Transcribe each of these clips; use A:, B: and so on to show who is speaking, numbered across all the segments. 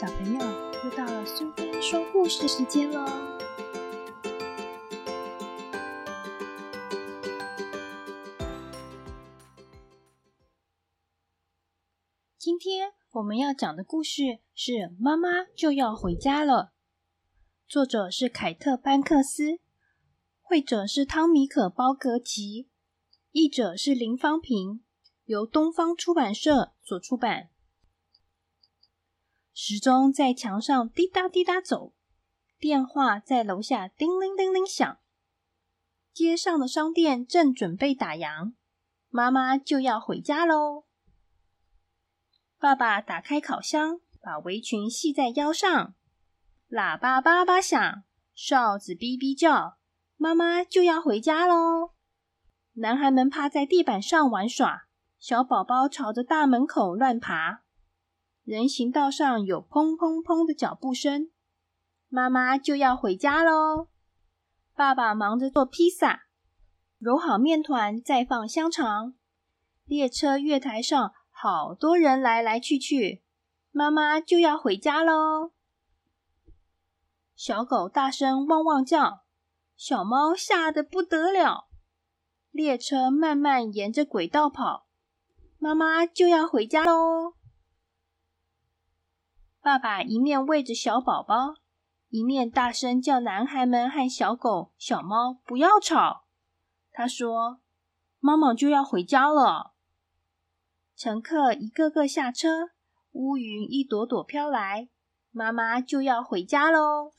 A: 小朋友，又到了苏菲说故事时间喽！今天我们要讲的故事是《妈妈就要回家了》，作者是凯特·班克斯，绘者是汤米可·包格吉，译者是林芳平，由东方出版社所出版。时钟在墙上滴答滴答走，电话在楼下叮铃叮铃响。街上的商店正准备打烊，妈妈就要回家喽。爸爸打开烤箱，把围裙系在腰上，喇叭叭叭响，哨子哔哔叫，妈妈就要回家喽。男孩们趴在地板上玩耍，小宝宝朝着大门口乱爬。人行道上有砰砰砰的脚步声，妈妈就要回家喽。爸爸忙着做披萨，揉好面团，再放香肠。列车月台上好多人来来去去，妈妈就要回家喽。小狗大声汪汪叫，小猫吓得不得了。列车慢慢沿着轨道跑，妈妈就要回家喽。爸爸一面喂着小宝宝，一面大声叫男孩们和小狗、小猫不要吵。他说：“妈妈就要回家了。”乘客一个个下车，乌云一朵朵飘来，妈妈就要回家喽。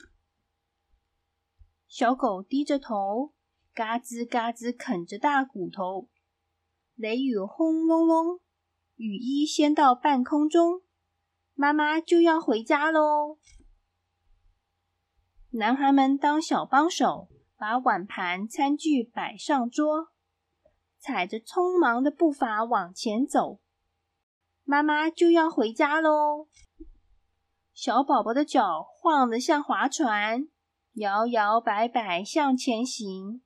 A: 小狗低着头，嘎吱嘎吱啃着大骨头。雷雨轰隆隆，雨衣掀到半空中。妈妈就要回家喽！男孩们当小帮手，把碗盘、餐具摆上桌，踩着匆忙的步伐往前走。妈妈就要回家喽！小宝宝的脚晃得像划船，摇摇摆摆向前行。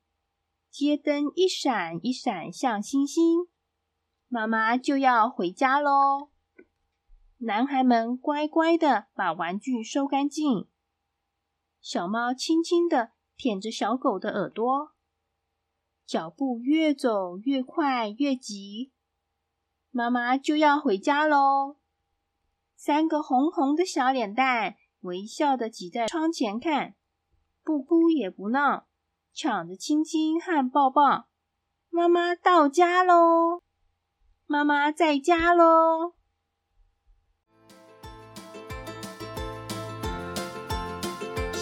A: 街灯一闪一闪像星星。妈妈就要回家喽！男孩们乖乖的把玩具收干净。小猫轻轻的舔着小狗的耳朵，脚步越走越快越急。妈妈就要回家喽！三个红红的小脸蛋微笑的挤在窗前看，不哭也不闹，抢着亲亲和抱抱。妈妈到家喽！妈妈在家喽！